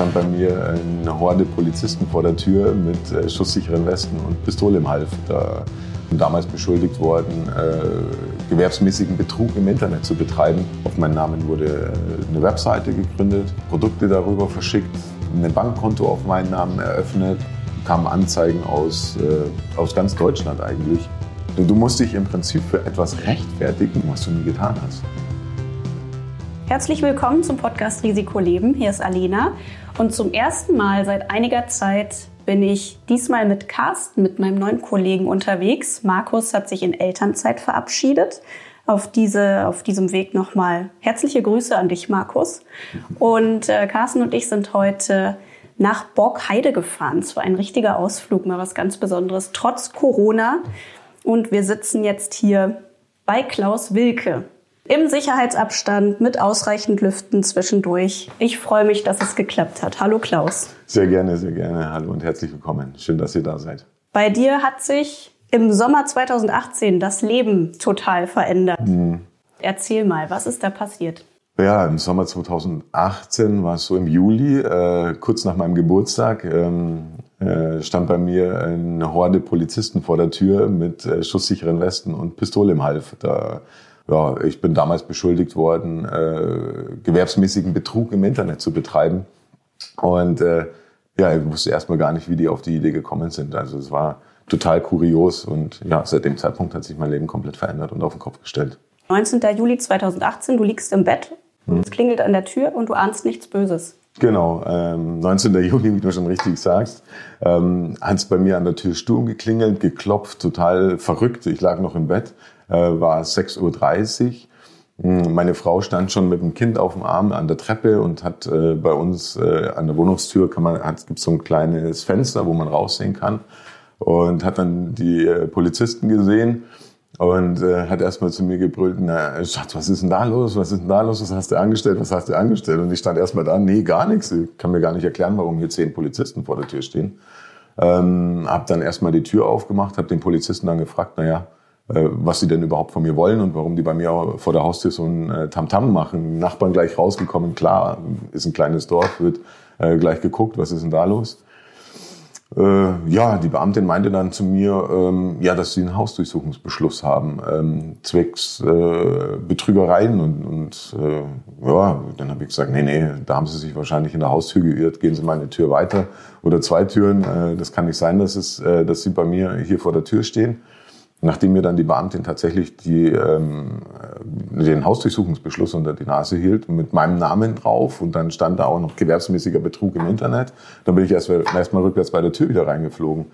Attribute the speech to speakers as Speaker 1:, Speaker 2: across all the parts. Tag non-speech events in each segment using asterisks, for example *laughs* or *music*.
Speaker 1: stand bei mir eine Horde Polizisten vor der Tür mit äh, schusssicheren Westen und Pistole im Half. Da bin damals beschuldigt worden, äh, gewerbsmäßigen Betrug im Internet zu betreiben. Auf meinen Namen wurde äh, eine Webseite gegründet, Produkte darüber verschickt, ein Bankkonto auf meinen Namen eröffnet, kamen Anzeigen aus, äh, aus ganz Deutschland eigentlich. Du musst dich im Prinzip für etwas rechtfertigen, was du nie getan hast.
Speaker 2: Herzlich willkommen zum Podcast Risiko Leben. Hier ist Alena. Und zum ersten Mal seit einiger Zeit bin ich diesmal mit Carsten, mit meinem neuen Kollegen unterwegs. Markus hat sich in Elternzeit verabschiedet. Auf, diese, auf diesem Weg nochmal herzliche Grüße an dich, Markus. Und äh, Carsten und ich sind heute nach Borgheide gefahren. Es war ein richtiger Ausflug, mal was ganz Besonderes, trotz Corona. Und wir sitzen jetzt hier bei Klaus Wilke im Sicherheitsabstand mit ausreichend Lüften zwischendurch. Ich freue mich, dass es geklappt hat. Hallo Klaus.
Speaker 1: Sehr gerne, sehr gerne. Hallo und herzlich willkommen. Schön, dass ihr da seid.
Speaker 2: Bei dir hat sich im Sommer 2018 das Leben total verändert. Mhm. Erzähl mal, was ist da passiert?
Speaker 1: Ja, im Sommer 2018 war es so im Juli, äh, kurz nach meinem Geburtstag, ähm, äh, stand bei mir eine Horde Polizisten vor der Tür mit äh, schusssicheren Westen und Pistole im Half. Da ja, ich bin damals beschuldigt worden, äh, gewerbsmäßigen Betrug im Internet zu betreiben. Und äh, ja, ich wusste erstmal gar nicht, wie die auf die Idee gekommen sind. Also es war total kurios und ja, seit dem Zeitpunkt hat sich mein Leben komplett verändert und auf den Kopf gestellt.
Speaker 2: 19. Juli 2018, du liegst im Bett, hm. es klingelt an der Tür und du ahnst nichts Böses.
Speaker 1: Genau, ähm, 19. Juli, wie du schon richtig sagst, ähm, hat es bei mir an der Tür Sturm geklingelt, geklopft, total verrückt. Ich lag noch im Bett äh, war 6.30 Uhr. Hm, meine Frau stand schon mit dem Kind auf dem Arm an der Treppe und hat äh, bei uns äh, an der Wohnungstür kann man hat gibt so ein kleines Fenster, wo man raussehen kann und hat dann die Polizisten gesehen und äh, hat erstmal zu mir gebrüllt, na, Schatz, was ist denn da los? Was ist denn da los? Was hast du angestellt? Was hast du angestellt? Und ich stand erstmal da, nee, gar nichts. Ich kann mir gar nicht erklären, warum hier zehn Polizisten vor der Tür stehen. Ähm, hab dann erstmal die Tür aufgemacht, habe den Polizisten dann gefragt, na ja, was sie denn überhaupt von mir wollen und warum die bei mir vor der Haustür so ein äh, Tamtam -Tam machen. Nachbarn gleich rausgekommen, klar, ist ein kleines Dorf, wird äh, gleich geguckt, was ist denn da los? Äh, ja, die Beamtin meinte dann zu mir, ähm, ja, dass sie einen Hausdurchsuchungsbeschluss haben, ähm, zwecks äh, Betrügereien und, und äh, ja, dann habe ich gesagt, nee, nee, da haben sie sich wahrscheinlich in der Haustür geirrt, gehen Sie mal eine Tür weiter oder zwei Türen, äh, das kann nicht sein, dass, es, äh, dass Sie bei mir hier vor der Tür stehen. Nachdem mir dann die Beamtin tatsächlich die, ähm, den Hausdurchsuchungsbeschluss unter die Nase hielt, mit meinem Namen drauf und dann stand da auch noch gewerbsmäßiger Betrug im Internet, dann bin ich erst erstmal rückwärts bei der Tür wieder reingeflogen.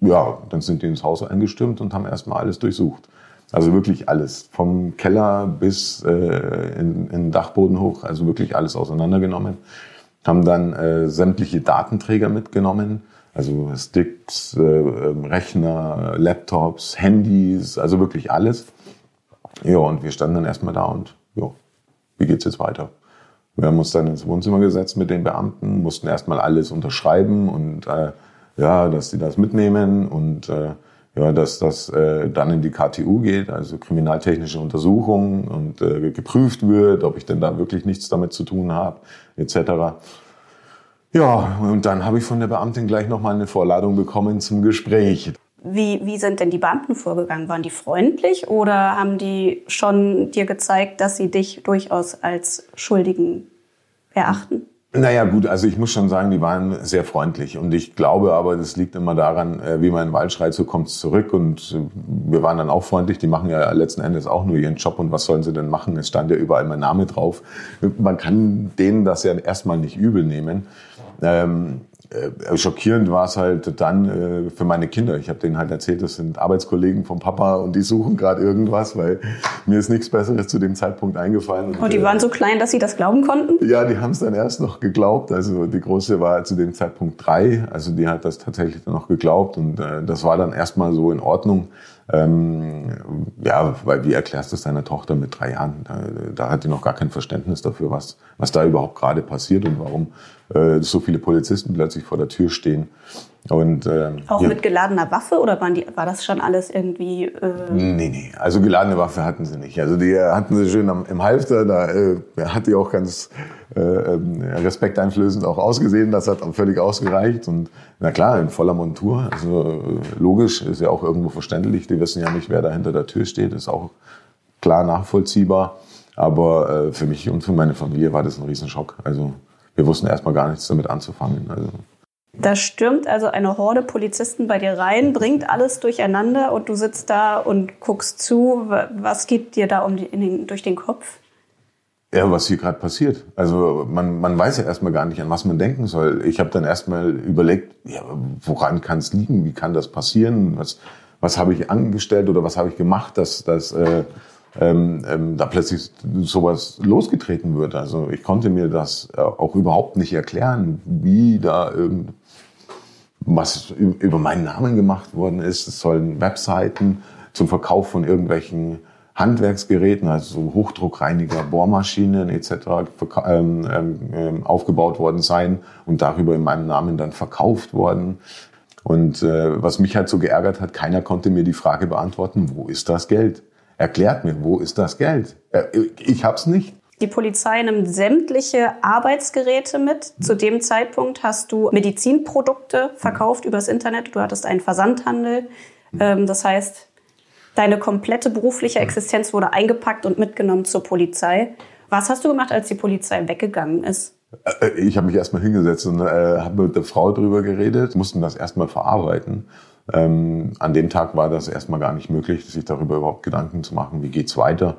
Speaker 1: Ja, dann sind die ins Haus eingestürmt und haben erstmal alles durchsucht. Also wirklich alles, vom Keller bis äh, in, in den Dachboden hoch, also wirklich alles auseinandergenommen. Haben dann äh, sämtliche Datenträger mitgenommen, also Sticks, äh, ähm, Rechner, Laptops, Handys, also wirklich alles. Ja, und wir standen dann erstmal da und ja, wie geht's jetzt weiter? Wir haben uns dann ins Wohnzimmer gesetzt mit den Beamten, mussten erstmal alles unterschreiben und äh, ja, dass sie das mitnehmen und äh, ja, dass das äh, dann in die KTU geht, also kriminaltechnische Untersuchung und äh, geprüft wird, ob ich denn da wirklich nichts damit zu tun habe, etc. Ja, und dann habe ich von der Beamtin gleich nochmal eine Vorladung bekommen zum Gespräch.
Speaker 2: Wie, wie sind denn die Beamten vorgegangen? Waren die freundlich oder haben die schon dir gezeigt, dass sie dich durchaus als Schuldigen erachten?
Speaker 1: Naja, gut, also ich muss schon sagen, die waren sehr freundlich. Und ich glaube aber, das liegt immer daran, äh, wie man in den Wald schreit, so kommt's zurück. Und äh, wir waren dann auch freundlich. Die machen ja letzten Endes auch nur ihren Job. Und was sollen sie denn machen? Es stand ja überall mein Name drauf. Man kann denen das ja erstmal nicht übel nehmen. Ähm, äh, schockierend war es halt dann äh, für meine Kinder. Ich habe denen halt erzählt, das sind Arbeitskollegen vom Papa und die suchen gerade irgendwas, weil mir ist nichts Besseres zu dem Zeitpunkt eingefallen.
Speaker 2: Und, und die äh, waren so klein, dass sie das glauben konnten?
Speaker 1: Ja, die haben es dann erst noch geglaubt. Also die Große war zu dem Zeitpunkt drei, also die hat das tatsächlich dann noch geglaubt und äh, das war dann erstmal so in Ordnung. Ähm, ja, weil wie erklärst du es deiner Tochter mit drei Jahren? Da, da hat die noch gar kein Verständnis dafür, was, was da überhaupt gerade passiert und warum äh, so viele Polizisten plötzlich vor der Tür stehen. Und, ähm,
Speaker 2: Auch ja. mit geladener Waffe oder waren die, war das schon alles irgendwie? Äh
Speaker 1: nee, nee, also geladene Waffe hatten sie nicht. Also die hatten sie schön am, im Halfter, da äh, hat die auch ganz äh, ähm, respekteinflößend auch ausgesehen. Das hat auch völlig ausgereicht. Und na klar, in voller Montur. Also äh, logisch, ist ja auch irgendwo verständlich. Die wissen ja nicht, wer da hinter der Tür steht. Ist auch klar nachvollziehbar. Aber äh, für mich und für meine Familie war das ein Riesenschock. Also wir wussten erstmal gar nichts damit anzufangen. Also
Speaker 2: da stürmt also eine Horde Polizisten bei dir rein, bringt alles durcheinander und du sitzt da und guckst zu. Was geht dir da um die, den, durch den Kopf?
Speaker 1: Ja, was hier gerade passiert. Also man, man weiß ja erstmal gar nicht, an was man denken soll. Ich habe dann erstmal überlegt, ja, woran kann es liegen? Wie kann das passieren? Was, was habe ich angestellt oder was habe ich gemacht, dass, dass äh, ähm, ähm, da plötzlich sowas losgetreten wird. Also ich konnte mir das äh, auch überhaupt nicht erklären, wie da irgend was über meinen Namen gemacht worden ist. Es sollen Webseiten zum Verkauf von irgendwelchen Handwerksgeräten, also Hochdruckreiniger, Bohrmaschinen etc. Ähm, ähm, ähm, aufgebaut worden sein und darüber in meinem Namen dann verkauft worden. Und äh, was mich halt so geärgert hat, keiner konnte mir die Frage beantworten, wo ist das Geld? Erklärt mir, wo ist das Geld? Äh, ich hab's nicht.
Speaker 2: Die Polizei nimmt sämtliche Arbeitsgeräte mit. Zu dem Zeitpunkt hast du Medizinprodukte verkauft übers Internet. Du hattest einen Versandhandel. Ähm, das heißt, deine komplette berufliche Existenz wurde eingepackt und mitgenommen zur Polizei. Was hast du gemacht, als die Polizei weggegangen ist?
Speaker 1: Äh, ich habe mich erstmal hingesetzt und äh, habe mit der Frau drüber geredet, mussten das erstmal verarbeiten. Ähm, an dem Tag war das erstmal gar nicht möglich, sich darüber überhaupt Gedanken zu machen, wie geht's weiter.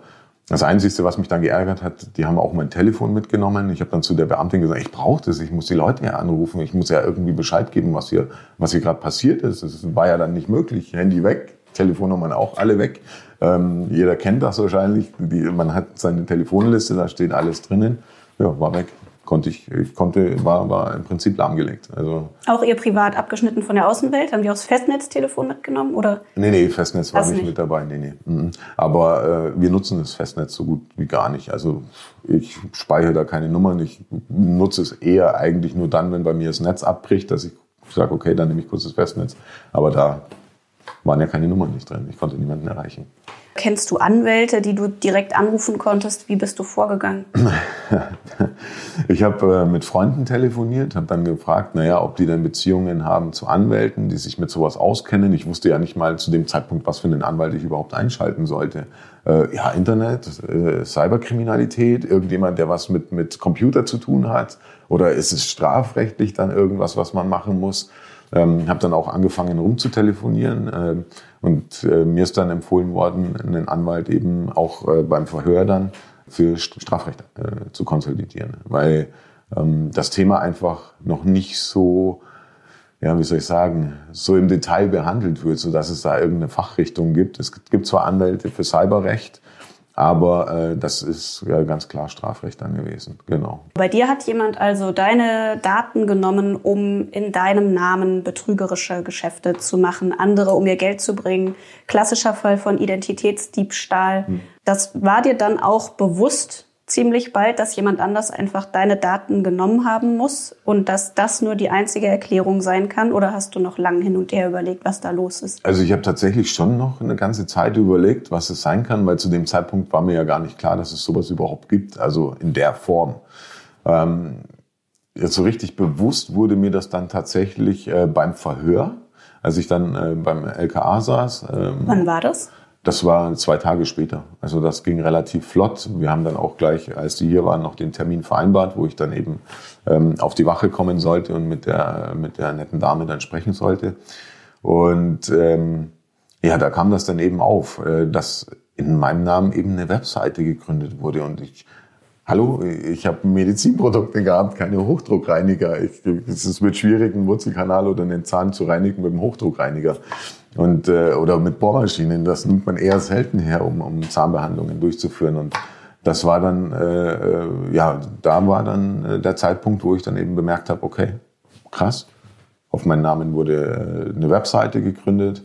Speaker 1: Das Einzige, was mich dann geärgert hat, die haben auch mein Telefon mitgenommen. Ich habe dann zu der Beamtin gesagt, ich brauche das, ich muss die Leute ja anrufen, ich muss ja irgendwie Bescheid geben, was hier, was hier gerade passiert ist. Das war ja dann nicht möglich. Handy weg, Telefonnummern auch alle weg. Ähm, jeder kennt das wahrscheinlich. Die, man hat seine Telefonliste, da steht alles drinnen. Ja, war weg konnte ich, ich konnte, war, war im Prinzip lahmgelegt. Also
Speaker 2: auch ihr privat abgeschnitten von der Außenwelt? Haben die auch das Festnetztelefon mitgenommen? Oder?
Speaker 1: Nee, nee, Festnetz war nicht, nicht, mit dabei. Nee, nee. Mhm. Aber äh, wir nutzen das Festnetz so gut wie gar nicht. Also ich speichere da keine Nummern. Ich nutze es eher eigentlich nur dann, wenn bei mir das Netz abbricht, dass ich sage, okay, dann nehme ich kurz das Festnetz. Aber da waren ja keine Nummern nicht drin. Ich konnte niemanden erreichen.
Speaker 2: Kennst du Anwälte, die du direkt anrufen konntest? Wie bist du vorgegangen? *laughs*
Speaker 1: ich habe äh, mit Freunden telefoniert, habe dann gefragt, naja, ob die denn Beziehungen haben zu Anwälten, die sich mit sowas auskennen. Ich wusste ja nicht mal zu dem Zeitpunkt, was für einen Anwalt ich überhaupt einschalten sollte. Äh, ja, Internet, äh, Cyberkriminalität, irgendjemand, der was mit, mit Computer zu tun hat. Oder ist es strafrechtlich dann irgendwas, was man machen muss? Ähm, habe dann auch angefangen rumzutelefonieren äh, und äh, mir ist dann empfohlen worden, einen Anwalt eben auch äh, beim Verhör dann für Strafrecht äh, zu konsolidieren, weil ähm, das Thema einfach noch nicht so ja, wie soll ich sagen, so im Detail behandelt wird, so dass es da irgendeine Fachrichtung gibt. Es gibt zwar Anwälte für Cyberrecht, aber äh, das ist ja ganz klar Strafrecht dann gewesen, genau.
Speaker 2: Bei dir hat jemand also deine Daten genommen, um in deinem Namen betrügerische Geschäfte zu machen, andere um ihr Geld zu bringen. Klassischer Fall von Identitätsdiebstahl. Hm. Das war dir dann auch bewusst, ziemlich bald, dass jemand anders einfach deine Daten genommen haben muss und dass das nur die einzige Erklärung sein kann? Oder hast du noch lange hin und her überlegt, was da los ist?
Speaker 1: Also ich habe tatsächlich schon noch eine ganze Zeit überlegt, was es sein kann, weil zu dem Zeitpunkt war mir ja gar nicht klar, dass es sowas überhaupt gibt, also in der Form. Ähm, jetzt so richtig bewusst wurde mir das dann tatsächlich äh, beim Verhör, als ich dann äh, beim LKA saß.
Speaker 2: Ähm, Wann war das?
Speaker 1: Das war zwei Tage später. Also das ging relativ flott. Wir haben dann auch gleich, als die hier waren, noch den Termin vereinbart, wo ich dann eben ähm, auf die Wache kommen sollte und mit der, mit der netten Dame dann sprechen sollte. Und ähm, ja, da kam das dann eben auf, äh, dass in meinem Namen eben eine Webseite gegründet wurde. Und ich, hallo, ich habe Medizinprodukte gehabt, keine Hochdruckreiniger. Ich, es wird schwierig, einen Wurzelkanal oder einen Zahn zu reinigen mit einem Hochdruckreiniger und äh, oder mit Bohrmaschinen. Das nimmt man eher selten her, um, um Zahnbehandlungen durchzuführen. Und das war dann, äh, äh, ja, da war dann äh, der Zeitpunkt, wo ich dann eben bemerkt habe, okay, krass. Auf meinen Namen wurde äh, eine Webseite gegründet.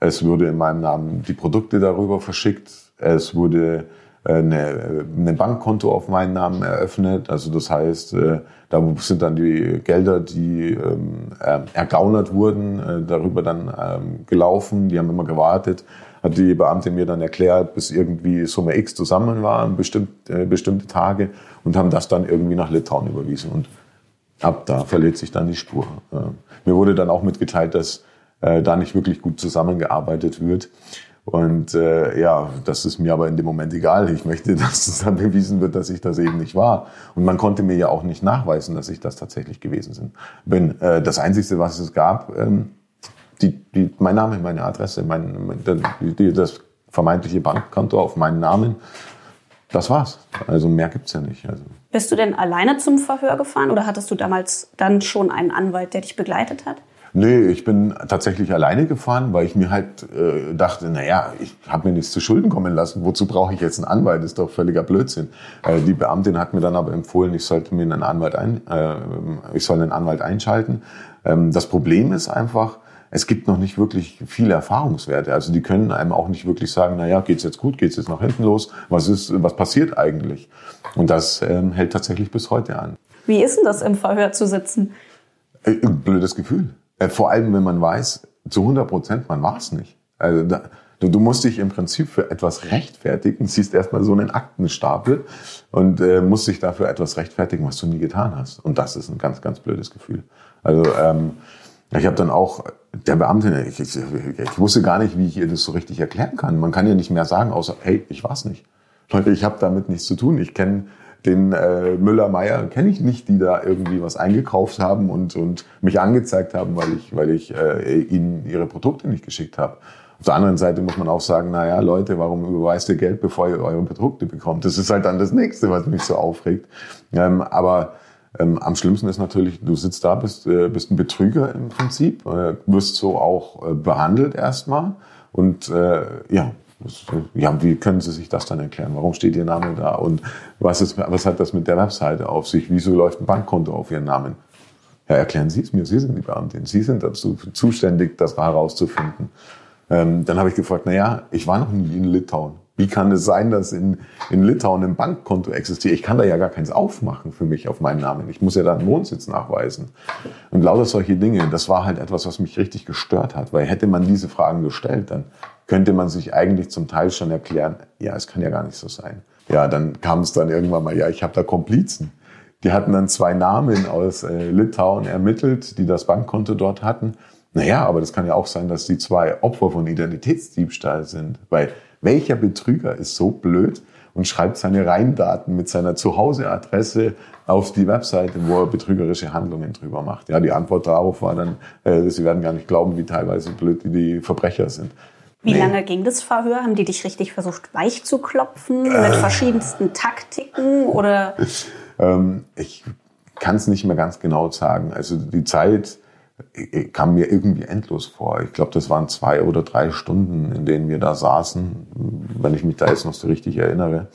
Speaker 1: Es wurde in meinem Namen die Produkte darüber verschickt. Es wurde eine, eine Bankkonto auf meinen Namen eröffnet. Also das heißt, äh, da sind dann die Gelder, die ähm, ergaunert wurden, äh, darüber dann ähm, gelaufen. Die haben immer gewartet. Hat die Beamtin mir dann erklärt, bis irgendwie Summe X zusammen war, bestimmt, äh, bestimmte Tage und haben das dann irgendwie nach Litauen überwiesen. Und ab da verliert sich dann die Spur. Äh, mir wurde dann auch mitgeteilt, dass äh, da nicht wirklich gut zusammengearbeitet wird. Und äh, ja, das ist mir aber in dem Moment egal. Ich möchte, *laughs* dass es dann bewiesen wird, dass ich das eben nicht war. Und man konnte mir ja auch nicht nachweisen, dass ich das tatsächlich gewesen bin. Äh, das Einzige, was es gab, ähm, die, die, mein Name, meine Adresse, mein, die, das vermeintliche Bankkonto auf meinen Namen. Das war's. Also mehr gibt's ja nicht. Also.
Speaker 2: Bist du denn alleine zum Verhör gefahren oder hattest du damals dann schon einen Anwalt, der dich begleitet hat?
Speaker 1: Nee, ich bin tatsächlich alleine gefahren, weil ich mir halt äh, dachte, naja, ich habe mir nichts zu Schulden kommen lassen. Wozu brauche ich jetzt einen Anwalt? Das ist doch völliger Blödsinn. Äh, die Beamtin hat mir dann aber empfohlen, ich sollte mir einen Anwalt ein, äh, ich soll einen Anwalt einschalten. Ähm, das Problem ist einfach, es gibt noch nicht wirklich viele Erfahrungswerte. Also die können einem auch nicht wirklich sagen, naja, geht's jetzt gut, geht's jetzt nach hinten los? Was ist, was passiert eigentlich? Und das ähm, hält tatsächlich bis heute an.
Speaker 2: Wie ist denn das im Verhör zu sitzen?
Speaker 1: Äh, blödes Gefühl. Äh, vor allem, wenn man weiß, zu 100 Prozent, man war es nicht. Also da, du, du musst dich im Prinzip für etwas rechtfertigen, siehst erstmal so einen Aktenstapel und äh, musst dich dafür etwas rechtfertigen, was du nie getan hast. Und das ist ein ganz, ganz blödes Gefühl. Also ähm, ich habe dann auch der Beamtin, ich, ich, ich wusste gar nicht, wie ich ihr das so richtig erklären kann. Man kann ja nicht mehr sagen, außer, hey, ich war's nicht. Leute, ich habe damit nichts zu tun. Ich kenne den äh, Müller-Meyer kenne ich nicht, die da irgendwie was eingekauft haben und, und mich angezeigt haben, weil ich, weil ich äh, ihnen ihre Produkte nicht geschickt habe. Auf der anderen Seite muss man auch sagen, na ja, Leute, warum überweist ihr Geld, bevor ihr eure Produkte bekommt? Das ist halt dann das Nächste, was mich so aufregt. Ähm, aber ähm, am schlimmsten ist natürlich, du sitzt da, bist, äh, bist ein Betrüger im Prinzip, äh, wirst so auch äh, behandelt erstmal und äh, ja, ja, wie können Sie sich das dann erklären? Warum steht Ihr Name da? Und was, ist, was hat das mit der Webseite auf sich? Wieso läuft ein Bankkonto auf Ihren Namen? Ja, erklären Sie es mir. Sie sind die Beamtin. Sie sind dazu zuständig, das herauszufinden. Ähm, dann habe ich gefragt, na ja, ich war noch nie in Litauen. Wie kann es sein, dass in, in Litauen ein Bankkonto existiert? Ich kann da ja gar keins aufmachen für mich auf meinen Namen. Ich muss ja da einen Wohnsitz nachweisen. Und lauter solche Dinge, das war halt etwas, was mich richtig gestört hat. Weil hätte man diese Fragen gestellt, dann könnte man sich eigentlich zum Teil schon erklären, ja, es kann ja gar nicht so sein. Ja, dann kam es dann irgendwann mal, ja, ich habe da Komplizen. Die hatten dann zwei Namen aus äh, Litauen ermittelt, die das Bankkonto dort hatten. Naja, aber das kann ja auch sein, dass die zwei Opfer von Identitätsdiebstahl sind. Weil welcher Betrüger ist so blöd und schreibt seine Reindaten mit seiner Zuhauseadresse auf die Webseite, wo er betrügerische Handlungen drüber macht? Ja, die Antwort darauf war dann, äh, sie werden gar nicht glauben, wie teilweise blöd die, die Verbrecher sind.
Speaker 2: Wie nee. lange ging das Verhör? Haben die dich richtig versucht, weich zu klopfen äh. mit verschiedensten Taktiken oder?
Speaker 1: ähm, ich kann es nicht mehr ganz genau sagen. Also die Zeit äh, kam mir irgendwie endlos vor. Ich glaube, das waren zwei oder drei Stunden, in denen wir da saßen, wenn ich mich da jetzt noch so richtig erinnere.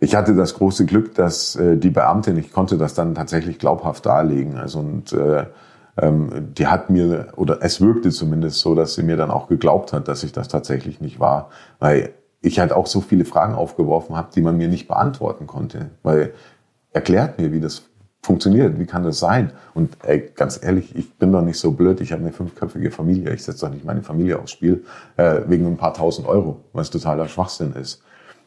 Speaker 1: Ich hatte das große Glück, dass äh, die Beamtin, ich konnte das dann tatsächlich glaubhaft darlegen. Also und äh, ähm, die hat mir, oder es wirkte zumindest so, dass sie mir dann auch geglaubt hat, dass ich das tatsächlich nicht war. Weil ich halt auch so viele Fragen aufgeworfen habe, die man mir nicht beantworten konnte. Weil erklärt mir, wie das funktioniert, wie kann das sein? Und ey, ganz ehrlich, ich bin doch nicht so blöd, ich habe eine fünfköpfige Familie, ich setze doch nicht meine Familie aufs Spiel äh, wegen ein paar tausend Euro, was totaler Schwachsinn ist.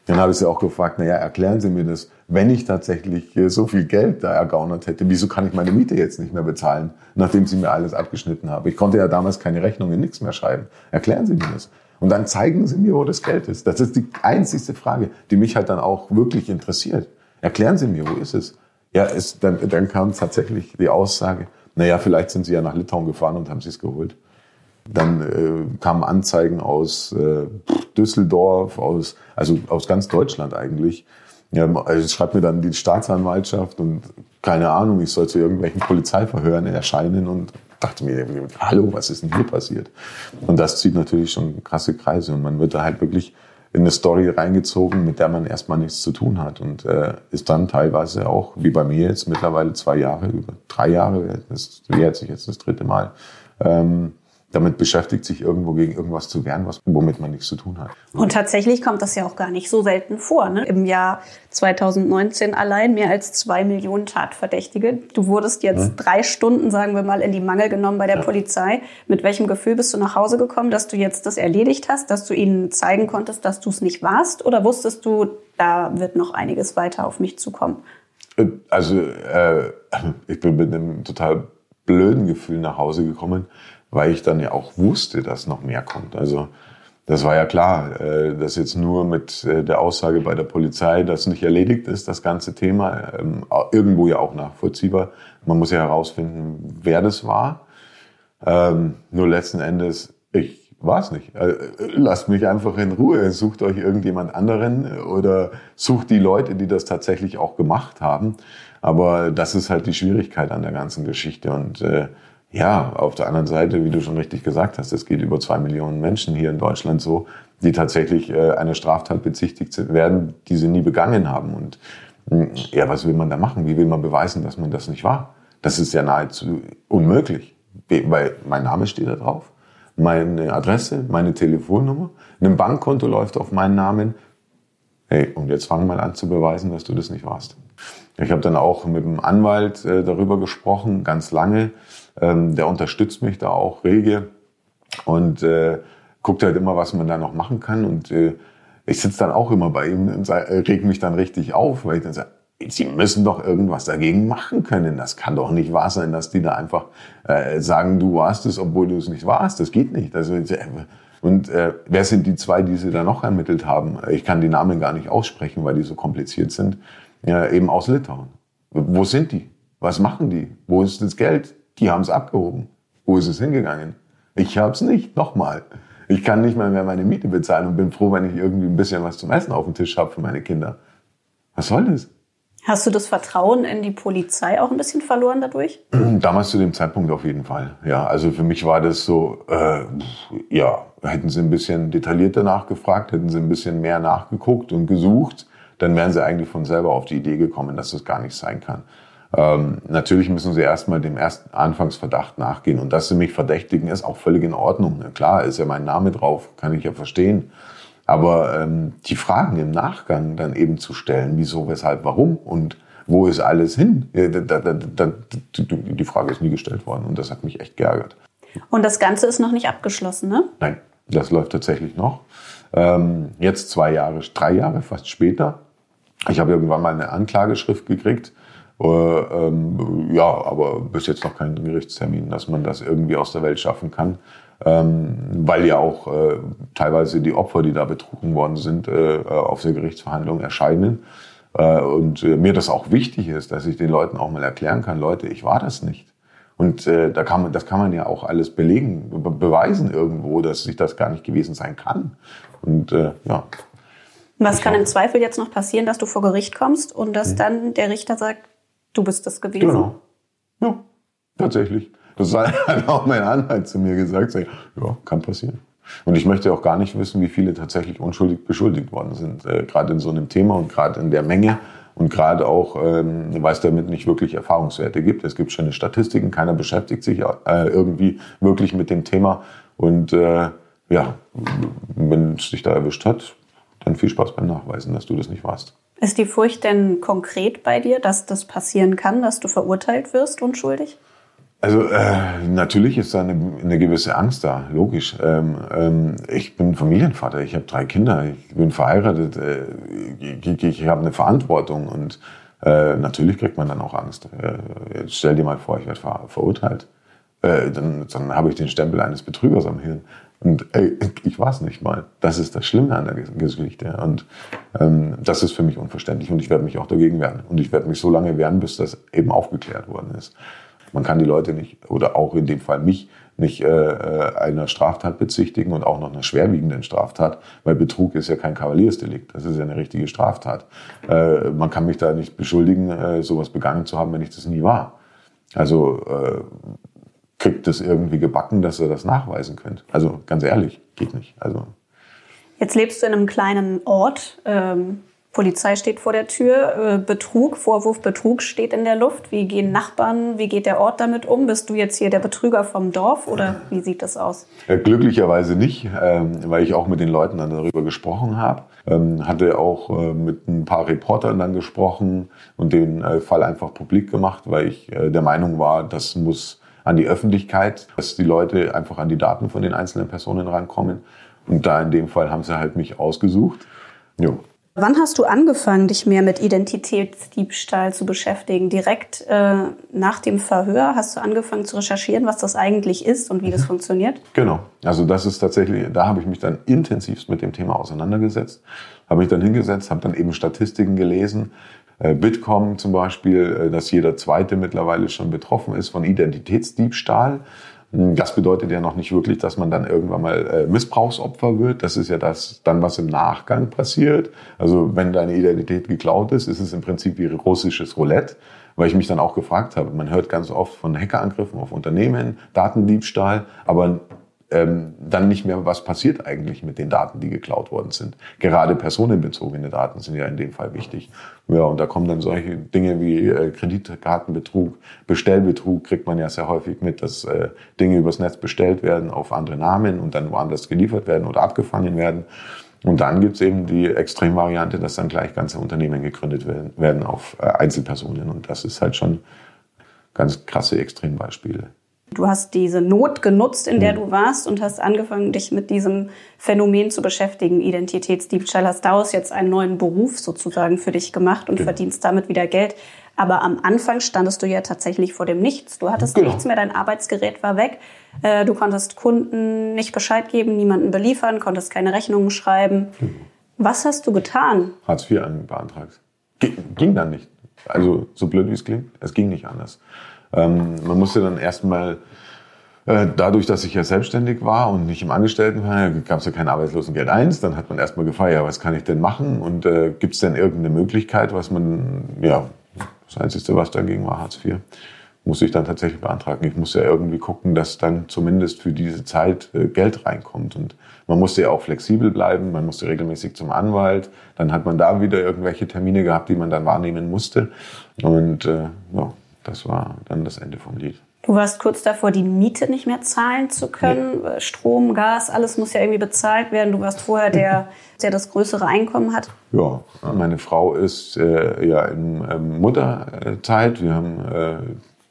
Speaker 1: Dann habe ich sie auch gefragt, na ja, erklären Sie mir das, wenn ich tatsächlich so viel Geld da ergaunert hätte, wieso kann ich meine Miete jetzt nicht mehr bezahlen, nachdem Sie mir alles abgeschnitten haben? Ich konnte ja damals keine Rechnungen, nichts mehr schreiben. Erklären Sie mir das. Und dann zeigen Sie mir, wo das Geld ist. Das ist die einzigste Frage, die mich halt dann auch wirklich interessiert. Erklären Sie mir, wo ist es? Ja, es, dann, dann kam tatsächlich die Aussage, na ja, vielleicht sind Sie ja nach Litauen gefahren und haben Sie es geholt. Dann äh, kamen Anzeigen aus äh, Düsseldorf, aus, also aus ganz Deutschland eigentlich. Ja, also schreibt mir dann die Staatsanwaltschaft und keine Ahnung, ich soll zu irgendwelchen Polizeiverhören erscheinen und dachte mir, hallo, was ist denn hier passiert? Und das zieht natürlich schon krasse Kreise und man wird da halt wirklich in eine Story reingezogen, mit der man erstmal nichts zu tun hat und äh, ist dann teilweise auch, wie bei mir jetzt mittlerweile zwei Jahre, über drei Jahre, das jährt sich jetzt das dritte Mal, ähm, damit beschäftigt, sich irgendwo gegen irgendwas zu wehren, was, womit man nichts zu tun hat.
Speaker 2: Und tatsächlich kommt das ja auch gar nicht so selten vor. Ne? Im Jahr 2019 allein mehr als zwei Millionen Tatverdächtige. Du wurdest jetzt hm. drei Stunden, sagen wir mal, in die Mangel genommen bei der ja. Polizei. Mit welchem Gefühl bist du nach Hause gekommen, dass du jetzt das erledigt hast, dass du ihnen zeigen konntest, dass du es nicht warst? Oder wusstest du, da wird noch einiges weiter auf mich zukommen?
Speaker 1: Äh, also äh, *laughs* ich bin mit einem total blöden Gefühl nach Hause gekommen, weil ich dann ja auch wusste, dass noch mehr kommt. Also das war ja klar, äh, dass jetzt nur mit äh, der Aussage bei der Polizei das nicht erledigt ist, das ganze Thema, ähm, irgendwo ja auch nachvollziehbar. Man muss ja herausfinden, wer das war. Ähm, nur letzten Endes, ich war es nicht. Äh, lasst mich einfach in Ruhe. Sucht euch irgendjemand anderen oder sucht die Leute, die das tatsächlich auch gemacht haben. Aber das ist halt die Schwierigkeit an der ganzen Geschichte. Und äh, ja, auf der anderen Seite, wie du schon richtig gesagt hast, es geht über zwei Millionen Menschen hier in Deutschland so, die tatsächlich äh, eine Straftat bezichtigt werden, die sie nie begangen haben. Und hm, ja, was will man da machen? Wie will man beweisen, dass man das nicht war? Das ist ja nahezu unmöglich, weil mein Name steht da drauf, meine Adresse, meine Telefonnummer, ein Bankkonto läuft auf meinen Namen. Hey, und jetzt fang mal an zu beweisen, dass du das nicht warst. Ich habe dann auch mit dem Anwalt äh, darüber gesprochen, ganz lange. Ähm, der unterstützt mich da auch rege und äh, guckt halt immer, was man da noch machen kann. Und äh, ich sitze dann auch immer bei ihm und äh, reg mich dann richtig auf, weil ich dann sage, Sie müssen doch irgendwas dagegen machen können. Das kann doch nicht wahr sein, dass die da einfach äh, sagen, du warst es, obwohl du es nicht warst. Das geht nicht. Also, äh, und äh, wer sind die zwei, die sie da noch ermittelt haben? Ich kann die Namen gar nicht aussprechen, weil die so kompliziert sind. Ja, eben aus Litauen. Wo sind die? Was machen die? Wo ist das Geld? Die haben es abgehoben. Wo ist es hingegangen? Ich habe es nicht. Nochmal. Ich kann nicht mal mehr meine Miete bezahlen und bin froh, wenn ich irgendwie ein bisschen was zum Essen auf dem Tisch habe für meine Kinder. Was soll das?
Speaker 2: Hast du das Vertrauen in die Polizei auch ein bisschen verloren dadurch? *clears throat*
Speaker 1: Damals zu dem Zeitpunkt auf jeden Fall. Ja, also für mich war das so, äh, ja, hätten sie ein bisschen detaillierter nachgefragt, hätten sie ein bisschen mehr nachgeguckt und gesucht, dann wären sie eigentlich von selber auf die Idee gekommen, dass das gar nicht sein kann. Ähm, natürlich müssen sie erstmal dem ersten Anfangsverdacht nachgehen. Und dass sie mich verdächtigen, ist auch völlig in Ordnung. Na klar, ist ja mein Name drauf, kann ich ja verstehen. Aber ähm, die Fragen im Nachgang dann eben zu stellen, wieso, weshalb, warum und wo ist alles hin, da, die Frage ist nie gestellt worden und das hat mich echt geärgert.
Speaker 2: Und das Ganze ist noch nicht abgeschlossen, ne?
Speaker 1: Nein, das läuft tatsächlich noch. Ähm, jetzt zwei Jahre, drei Jahre fast später. Ich habe irgendwann mal eine Anklageschrift gekriegt äh, ähm, ja, aber bis jetzt noch keinen Gerichtstermin, dass man das irgendwie aus der Welt schaffen kann. Ähm, weil ja auch äh, teilweise die Opfer, die da betrogen worden sind, äh, auf der Gerichtsverhandlung erscheinen. Äh, und äh, mir das auch wichtig ist, dass ich den Leuten auch mal erklären kann, Leute, ich war das nicht. Und äh, da kann man, das kann man ja auch alles belegen, be beweisen irgendwo, dass sich das gar nicht gewesen sein kann. Und äh, ja.
Speaker 2: Was kann im Zweifel jetzt noch passieren, dass du vor Gericht kommst und dass mhm. dann der Richter sagt, Du bist das gewesen.
Speaker 1: Genau. Ja, tatsächlich. Das *laughs* hat auch mein Anwalt zu mir gesagt. Ja, kann passieren. Und ich möchte auch gar nicht wissen, wie viele tatsächlich unschuldig beschuldigt worden sind. Äh, gerade in so einem Thema und gerade in der Menge. Und gerade auch, ähm, weil es damit nicht wirklich Erfahrungswerte gibt. Es gibt schöne Statistiken, keiner beschäftigt sich äh, irgendwie wirklich mit dem Thema. Und äh, ja, wenn es dich da erwischt hat, dann viel Spaß beim Nachweisen, dass du das nicht warst.
Speaker 2: Ist die Furcht denn konkret bei dir, dass das passieren kann, dass du verurteilt wirst, unschuldig?
Speaker 1: Also äh, natürlich ist da eine, eine gewisse Angst da, logisch. Ähm, ähm, ich bin Familienvater, ich habe drei Kinder, ich bin verheiratet, äh, ich, ich habe eine Verantwortung und äh, natürlich kriegt man dann auch Angst. Äh, stell dir mal vor, ich werde ver verurteilt. Äh, dann, dann habe ich den Stempel eines Betrügers am Hirn. Und ey, ich war nicht mal. Das ist das Schlimme an der Geschichte. Und ähm, das ist für mich unverständlich und ich werde mich auch dagegen wehren. Und ich werde mich so lange wehren, bis das eben aufgeklärt worden ist. Man kann die Leute nicht, oder auch in dem Fall mich, nicht äh, äh einer Straftat bezichtigen und auch noch einer schwerwiegenden Straftat, weil Betrug ist ja kein Kavaliersdelikt, das ist ja eine richtige Straftat. Äh, man kann mich da nicht beschuldigen, äh, sowas begangen zu haben, wenn ich das nie war. Also äh, kriegt es irgendwie gebacken, dass ihr das nachweisen könnt. Also ganz ehrlich, geht nicht. Also
Speaker 2: Jetzt lebst du in einem kleinen Ort. Ähm, Polizei steht vor der Tür, äh, Betrug, Vorwurf Betrug steht in der Luft. Wie gehen Nachbarn, wie geht der Ort damit um? Bist du jetzt hier der Betrüger vom Dorf oder wie sieht das aus?
Speaker 1: Glücklicherweise nicht, ähm, weil ich auch mit den Leuten dann darüber gesprochen habe. Ähm, hatte auch äh, mit ein paar Reportern dann gesprochen und den äh, Fall einfach publik gemacht, weil ich der Meinung war, das muss an die Öffentlichkeit, dass die Leute einfach an die Daten von den einzelnen Personen rankommen. Und da in dem Fall haben sie halt mich ausgesucht. Jo.
Speaker 2: Wann hast du angefangen, dich mehr mit Identitätsdiebstahl zu beschäftigen? Direkt äh, nach dem Verhör hast du angefangen zu recherchieren, was das eigentlich ist und wie das mhm. funktioniert?
Speaker 1: Genau. Also das ist tatsächlich, da habe ich mich dann intensivst mit dem Thema auseinandergesetzt, habe mich dann hingesetzt, habe dann eben Statistiken gelesen, Bitkom zum Beispiel, äh, dass jeder Zweite mittlerweile schon betroffen ist von Identitätsdiebstahl. Hm, das bedeutet ja noch nicht wirklich, dass man dann irgendwann mal äh, Missbrauchsopfer wird. Das ist ja das dann, was im Nachgang passiert. Also wenn deine Identität geklaut ist, ist es im Prinzip wie russisches Roulette. Weil ich mich dann auch gefragt habe, man hört ganz oft von Hackerangriffen auf Unternehmen, Datendiebstahl, aber ähm, dann nicht mehr, was passiert eigentlich mit den Daten, die geklaut worden sind. Gerade personenbezogene Daten sind ja in dem Fall wichtig. Ja, und da kommen dann solche Dinge wie äh, Kreditkartenbetrug, Bestellbetrug, kriegt man ja sehr häufig mit, dass äh, Dinge übers Netz bestellt werden auf andere Namen und dann woanders geliefert werden oder abgefangen werden. Und dann gibt's eben die Extremvariante, dass dann gleich ganze Unternehmen gegründet werden, werden auf äh, Einzelpersonen. Und das ist halt schon ganz krasse Extrembeispiele.
Speaker 2: Du hast diese Not genutzt, in der mhm. du warst und hast angefangen, dich mit diesem Phänomen zu beschäftigen, Identitätsdiebstahl. Hast daraus jetzt einen neuen Beruf sozusagen für dich gemacht und genau. verdienst damit wieder Geld. Aber am Anfang standest du ja tatsächlich vor dem Nichts. Du hattest genau. nichts mehr, dein Arbeitsgerät war weg. Äh, du konntest Kunden nicht Bescheid geben, niemanden beliefern, konntest keine Rechnungen schreiben. Mhm. Was hast du getan?
Speaker 1: Hartz IV beantragt. Ging dann nicht. Also so blöd wie es klingt, es ging nicht anders. Ähm, man musste dann erstmal äh, dadurch, dass ich ja selbstständig war und nicht im Angestelltenverhältnis, gab es ja kein Arbeitslosengeld 1. Dann hat man erstmal gefragt, ja, was kann ich denn machen? Und äh, gibt es denn irgendeine Möglichkeit, was man, ja, das Einzige, was dagegen war, Hartz IV, muss ich dann tatsächlich beantragen. Ich muss ja irgendwie gucken, dass dann zumindest für diese Zeit äh, Geld reinkommt. Und man musste ja auch flexibel bleiben, man musste regelmäßig zum Anwalt. Dann hat man da wieder irgendwelche Termine gehabt, die man dann wahrnehmen musste. Und äh, ja, das war dann das Ende vom Lied.
Speaker 2: Du warst kurz davor, die Miete nicht mehr zahlen zu können. Nee. Strom, Gas, alles muss ja irgendwie bezahlt werden. Du warst vorher der, *laughs* der das größere Einkommen hat.
Speaker 1: Ja, meine Frau ist äh, ja in ähm, Mutterzeit. Wir haben äh,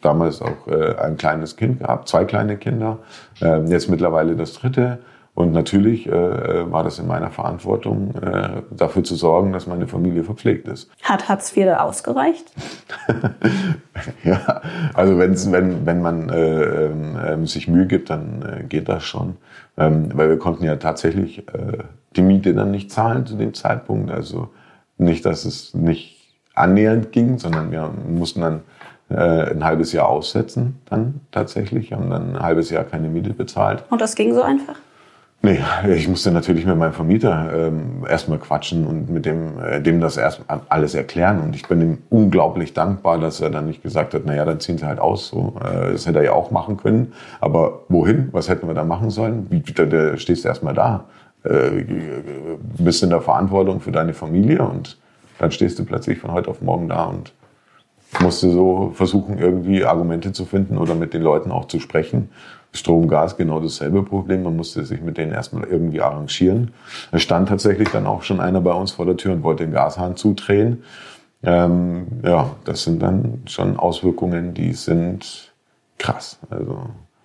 Speaker 1: damals auch äh, ein kleines Kind gehabt, zwei kleine Kinder. Ähm, jetzt mittlerweile das dritte. Und natürlich äh, äh, war das in meiner Verantwortung, äh, dafür zu sorgen, dass meine Familie verpflegt ist.
Speaker 2: Hat Hartz IV ausgereicht? *laughs*
Speaker 1: ja, also wenn's, wenn, wenn man äh, äh, sich Mühe gibt, dann äh, geht das schon. Ähm, weil wir konnten ja tatsächlich äh, die Miete dann nicht zahlen zu dem Zeitpunkt. Also nicht, dass es nicht annähernd ging, sondern wir mussten dann ein halbes Jahr aussetzen dann tatsächlich, haben dann ein halbes Jahr keine Miete bezahlt.
Speaker 2: Und das ging so einfach?
Speaker 1: Nee, ich musste natürlich mit meinem Vermieter ähm, erstmal quatschen und mit dem, äh, dem das erst alles erklären. Und ich bin ihm unglaublich dankbar, dass er dann nicht gesagt hat, naja, dann ziehen sie halt aus. So, äh, das hätte er ja auch machen können. Aber wohin? Was hätten wir da machen sollen? Wie, da, da stehst du erstmal da. Äh, bist in der Verantwortung für deine Familie und dann stehst du plötzlich von heute auf morgen da und musste so versuchen, irgendwie Argumente zu finden oder mit den Leuten auch zu sprechen Strom, Gas genau dasselbe Problem. Man musste sich mit denen erstmal irgendwie arrangieren. Es stand tatsächlich dann auch schon einer bei uns vor der Tür und wollte den Gashahn zudrehen. Ähm, ja, das sind dann schon Auswirkungen, die sind krass. Also,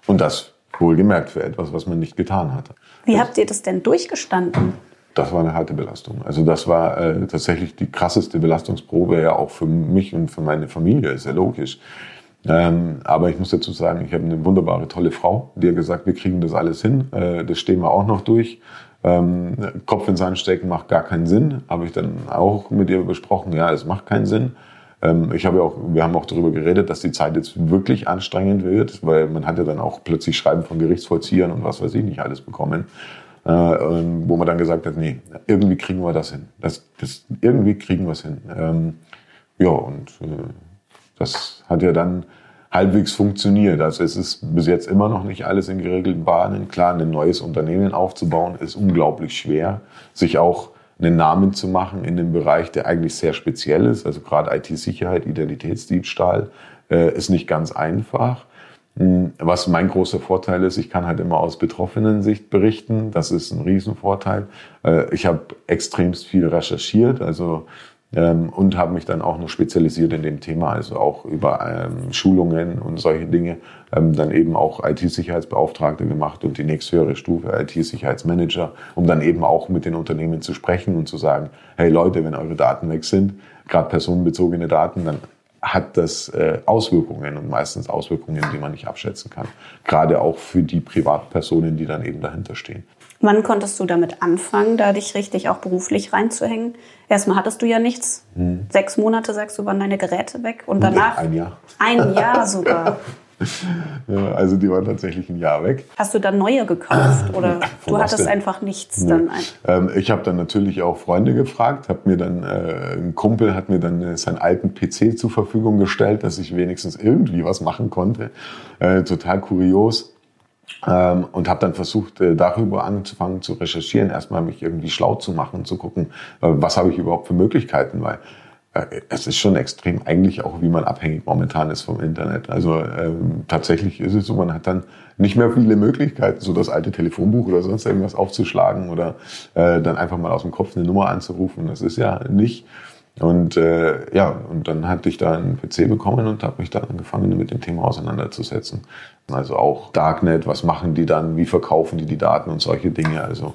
Speaker 1: und das wohlgemerkt für etwas, was man nicht getan hatte.
Speaker 2: Wie das, habt ihr das denn durchgestanden?
Speaker 1: Das war eine harte Belastung. Also das war äh, tatsächlich die krasseste Belastungsprobe ja auch für mich und für meine Familie, ist ja logisch. Ähm, aber ich muss dazu sagen, ich habe eine wunderbare, tolle Frau, die hat gesagt, wir kriegen das alles hin, äh, das stehen wir auch noch durch. Ähm, Kopf in Sand stecken macht gar keinen Sinn, habe ich dann auch mit ihr besprochen, ja, es macht keinen Sinn. Ähm, ich habe auch, wir haben auch darüber geredet, dass die Zeit jetzt wirklich anstrengend wird, weil man hat ja dann auch plötzlich Schreiben von Gerichtsvollziehern und was weiß ich nicht alles bekommen. Äh, wo man dann gesagt hat, nee, irgendwie kriegen wir das hin. Das, das, irgendwie kriegen wir es hin. Ähm, ja, und äh, das hat ja dann halbwegs funktioniert. Also es ist bis jetzt immer noch nicht alles in geregelten Bahnen. Klar, ein neues Unternehmen aufzubauen ist unglaublich schwer. Sich auch einen Namen zu machen in dem Bereich, der eigentlich sehr speziell ist. Also gerade IT-Sicherheit, Identitätsdiebstahl äh, ist nicht ganz einfach. Hm, was mein großer Vorteil ist, ich kann halt immer aus betroffenen Sicht berichten. Das ist ein Riesenvorteil. Äh, ich habe extremst viel recherchiert, also ähm, und habe mich dann auch noch spezialisiert in dem Thema, also auch über ähm, Schulungen und solche Dinge, ähm, dann eben auch IT-Sicherheitsbeauftragte gemacht und die nächsthöhere Stufe IT-Sicherheitsmanager, um dann eben auch mit den Unternehmen zu sprechen und zu sagen, hey Leute, wenn eure Daten weg sind, gerade personenbezogene Daten, dann hat das äh, Auswirkungen und meistens Auswirkungen, die man nicht abschätzen kann. Gerade auch für die Privatpersonen, die dann eben dahinter stehen.
Speaker 2: Wann konntest du damit anfangen, da dich richtig auch beruflich reinzuhängen? Erstmal hattest du ja nichts. Hm. Sechs Monate, sagst du, waren deine Geräte weg. Und danach?
Speaker 1: Ein Jahr.
Speaker 2: Ein Jahr sogar. *laughs*
Speaker 1: Ja, also die waren tatsächlich ein Jahr weg.
Speaker 2: Hast du dann neue gekauft *laughs* oder du hattest denn? einfach nichts nee. dann? Ein
Speaker 1: ähm, ich habe dann natürlich auch Freunde gefragt, habe mir dann äh, ein Kumpel hat mir dann äh, seinen alten PC zur Verfügung gestellt, dass ich wenigstens irgendwie was machen konnte. Äh, total kurios. Ähm, und habe dann versucht, äh, darüber anzufangen zu recherchieren, erstmal mich irgendwie schlau zu machen und zu gucken, äh, was habe ich überhaupt für Möglichkeiten, weil äh, es ist schon extrem eigentlich auch, wie man abhängig momentan ist vom Internet. Also ähm, tatsächlich ist es so, man hat dann nicht mehr viele Möglichkeiten, so das alte Telefonbuch oder sonst irgendwas aufzuschlagen oder äh, dann einfach mal aus dem Kopf eine Nummer anzurufen. Das ist ja nicht. Und äh, ja, und dann hatte ich da einen PC bekommen und habe mich dann angefangen, mit dem Thema auseinanderzusetzen. Also auch Darknet, was machen die dann, wie verkaufen die die Daten und solche Dinge. Also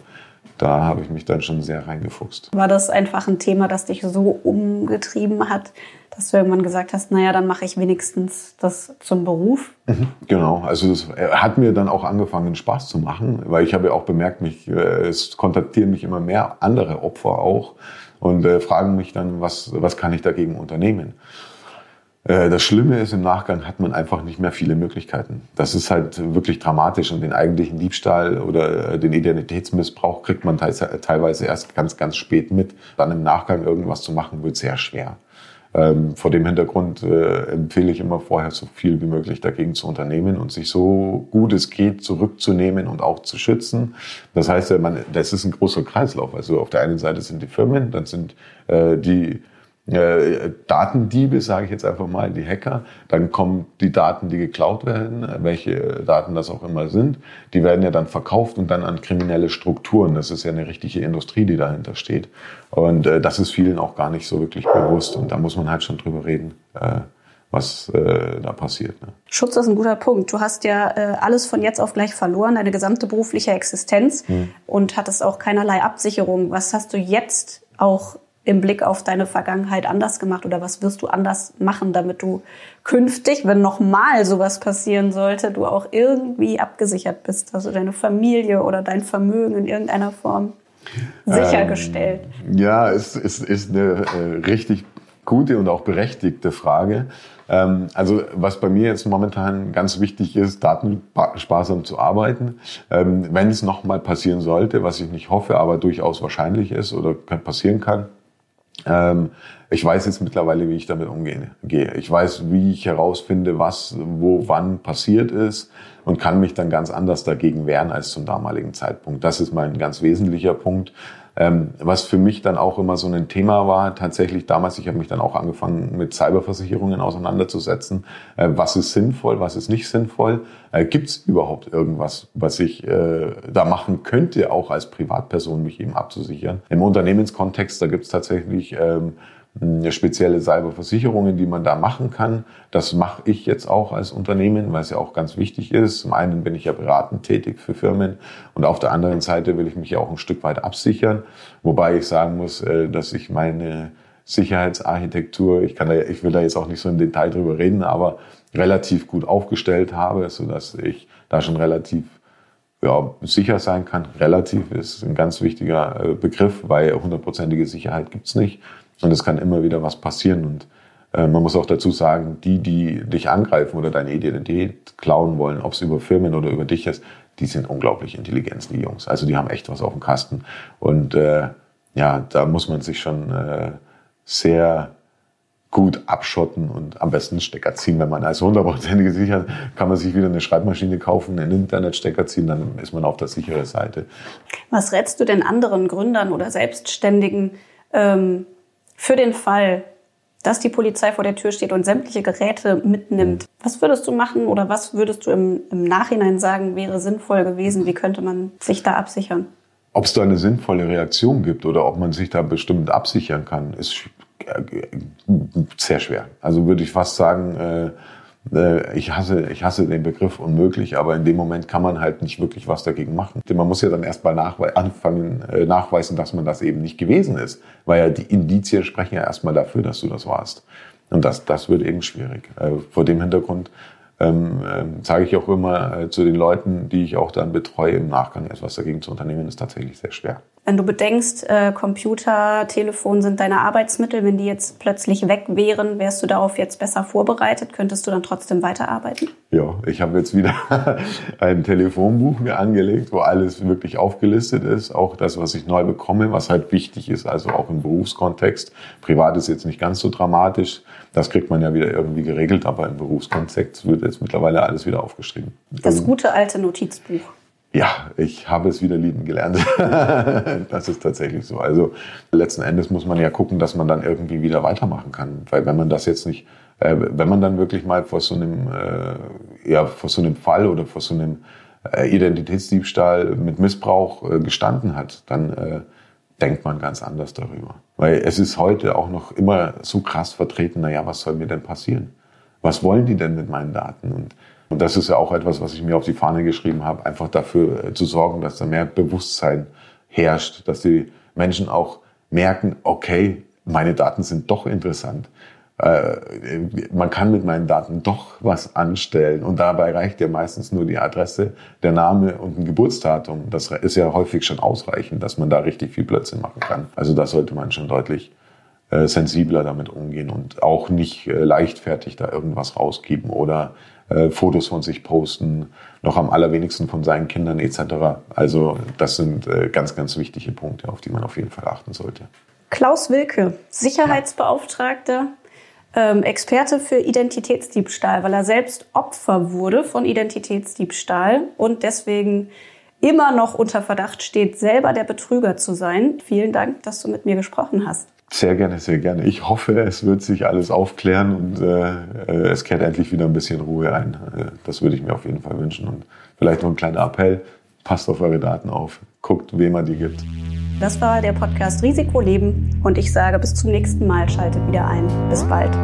Speaker 1: da habe ich mich dann schon sehr reingefuchst.
Speaker 2: War das einfach ein Thema, das dich so umgetrieben hat, dass du irgendwann gesagt hast, naja, dann mache ich wenigstens das zum Beruf?
Speaker 1: Mhm, genau, also das hat mir dann auch angefangen, Spaß zu machen, weil ich habe ja auch bemerkt, mich, äh, es kontaktieren mich immer mehr andere Opfer auch und äh, fragen mich dann, was, was kann ich dagegen unternehmen? Äh, das Schlimme ist, im Nachgang hat man einfach nicht mehr viele Möglichkeiten. Das ist halt wirklich dramatisch und den eigentlichen Diebstahl oder äh, den Identitätsmissbrauch kriegt man teilweise erst ganz, ganz spät mit. Dann im Nachgang irgendwas zu machen, wird sehr schwer. Ähm, vor dem Hintergrund äh, empfehle ich immer vorher so viel wie möglich dagegen zu unternehmen und sich so gut es geht zurückzunehmen und auch zu schützen. Das heißt, man, das ist ein großer Kreislauf. Also auf der einen Seite sind die Firmen, dann sind die äh, Datendiebe, sage ich jetzt einfach mal, die Hacker. Dann kommen die Daten, die geklaut werden, welche Daten das auch immer sind. Die werden ja dann verkauft und dann an kriminelle Strukturen. Das ist ja eine richtige Industrie, die dahinter steht. Und äh, das ist vielen auch gar nicht so wirklich bewusst. Und da muss man halt schon drüber reden. Äh, was äh, da passiert. Ne?
Speaker 2: Schutz ist ein guter Punkt. Du hast ja äh, alles von jetzt auf gleich verloren, deine gesamte berufliche Existenz hm. und hattest auch keinerlei Absicherung. Was hast du jetzt auch im Blick auf deine Vergangenheit anders gemacht oder was wirst du anders machen, damit du künftig, wenn nochmal sowas passieren sollte, du auch irgendwie abgesichert bist, also deine Familie oder dein Vermögen in irgendeiner Form sichergestellt?
Speaker 1: Ähm, ja, es ist, ist eine äh, richtig gute und auch berechtigte Frage. Ähm, also was bei mir jetzt momentan ganz wichtig ist, datensparsam zu arbeiten. Ähm, wenn es nochmal passieren sollte, was ich nicht hoffe, aber durchaus wahrscheinlich ist oder passieren kann, ich weiß jetzt mittlerweile, wie ich damit umgehe. Ich weiß, wie ich herausfinde, was wo wann passiert ist und kann mich dann ganz anders dagegen wehren als zum damaligen Zeitpunkt. Das ist mal ein ganz wesentlicher Punkt. Ähm, was für mich dann auch immer so ein Thema war, tatsächlich damals, ich habe mich dann auch angefangen mit Cyberversicherungen auseinanderzusetzen. Äh, was ist sinnvoll, was ist nicht sinnvoll? Äh, Gibt es überhaupt irgendwas, was ich äh, da machen könnte, auch als Privatperson mich eben abzusichern? Im Unternehmenskontext, da gibt es tatsächlich ähm, spezielle Cyberversicherungen, die man da machen kann. Das mache ich jetzt auch als Unternehmen, weil es ja auch ganz wichtig ist. Zum einen bin ich ja beratend tätig für Firmen und auf der anderen Seite will ich mich ja auch ein Stück weit absichern, wobei ich sagen muss, äh, dass ich meine Sicherheitsarchitektur, ich kann da, ich will da jetzt auch nicht so im Detail drüber reden, aber relativ gut aufgestellt habe, so dass ich da schon relativ ja, sicher sein kann. Relativ ist ein ganz wichtiger äh, Begriff, weil hundertprozentige Sicherheit gibt's nicht. Und es kann immer wieder was passieren. Und äh, man muss auch dazu sagen, die, die dich angreifen oder deine Identität klauen wollen, ob es über Firmen oder über dich ist, die sind unglaublich intelligent, die Jungs. Also die haben echt was auf dem Kasten. Und äh, ja, da muss man sich schon äh, sehr gut abschotten und am besten einen Stecker ziehen. Wenn man als hundertprozentige sicher kann man sich wieder eine Schreibmaschine kaufen, einen Internetstecker ziehen, dann ist man auf der sicheren Seite.
Speaker 2: Was rätst du denn anderen Gründern oder Selbstständigen ähm, für den Fall, dass die Polizei vor der Tür steht und sämtliche Geräte mitnimmt? Was würdest du machen oder was würdest du im, im Nachhinein sagen, wäre sinnvoll gewesen? Wie könnte man sich da absichern?
Speaker 1: Ob es da eine sinnvolle Reaktion gibt oder ob man sich da bestimmt absichern kann, ist sehr schwer. Also würde ich fast sagen, äh, äh, ich hasse, ich hasse den Begriff unmöglich, aber in dem Moment kann man halt nicht wirklich was dagegen machen. Man muss ja dann erstmal anfangen, äh, nachweisen, dass man das eben nicht gewesen ist. Weil ja die Indizien sprechen ja erstmal dafür, dass du das warst. Und das, das wird eben schwierig. Vor dem Hintergrund ähm, ähm, sage ich auch immer äh, zu den Leuten, die ich auch dann betreue, im Nachgang etwas dagegen zu unternehmen, ist tatsächlich sehr schwer.
Speaker 2: Wenn du bedenkst, äh, Computer, Telefon sind deine Arbeitsmittel, wenn die jetzt plötzlich weg wären, wärst du darauf jetzt besser vorbereitet? Könntest du dann trotzdem weiterarbeiten?
Speaker 1: Ja, ich habe jetzt wieder *laughs* ein Telefonbuch mir angelegt, wo alles wirklich aufgelistet ist. Auch das, was ich neu bekomme, was halt wichtig ist, also auch im Berufskontext. Privat ist jetzt nicht ganz so dramatisch. Das kriegt man ja wieder irgendwie geregelt, aber im Berufskontext wird jetzt mittlerweile alles wieder aufgeschrieben.
Speaker 2: Das gute alte Notizbuch.
Speaker 1: Ja, ich habe es wieder lieben gelernt. *laughs* das ist tatsächlich so. Also letzten Endes muss man ja gucken, dass man dann irgendwie wieder weitermachen kann. Weil wenn man das jetzt nicht, äh, wenn man dann wirklich mal vor so einem, äh, ja, vor so einem Fall oder vor so einem äh, Identitätsdiebstahl mit Missbrauch äh, gestanden hat, dann äh, denkt man ganz anders darüber. Weil es ist heute auch noch immer so krass vertreten, naja, was soll mir denn passieren? Was wollen die denn mit meinen Daten? Und und das ist ja auch etwas, was ich mir auf die Fahne geschrieben habe, einfach dafür äh, zu sorgen, dass da mehr Bewusstsein herrscht, dass die Menschen auch merken, okay, meine Daten sind doch interessant. Äh, man kann mit meinen Daten doch was anstellen. Und dabei reicht ja meistens nur die Adresse, der Name und ein Geburtsdatum. Das ist ja häufig schon ausreichend, dass man da richtig viel Blödsinn machen kann. Also da sollte man schon deutlich äh, sensibler damit umgehen und auch nicht leichtfertig da irgendwas rausgeben oder äh, Fotos von sich posten, noch am allerwenigsten von seinen Kindern etc. Also das sind äh, ganz, ganz wichtige Punkte, auf die man auf jeden Fall achten sollte.
Speaker 2: Klaus Wilke, Sicherheitsbeauftragter, ähm, Experte für Identitätsdiebstahl, weil er selbst Opfer wurde von Identitätsdiebstahl und deswegen immer noch unter Verdacht steht, selber der Betrüger zu sein. Vielen Dank, dass du mit mir gesprochen hast.
Speaker 1: Sehr gerne, sehr gerne. Ich hoffe, es wird sich alles aufklären und äh, äh, es kehrt endlich wieder ein bisschen Ruhe ein. Äh, das würde ich mir auf jeden Fall wünschen. Und vielleicht noch ein kleiner Appell, passt auf eure Daten auf, guckt, wem man die gibt.
Speaker 2: Das war der Podcast Risiko Leben und ich sage bis zum nächsten Mal, schaltet wieder ein. Bis bald.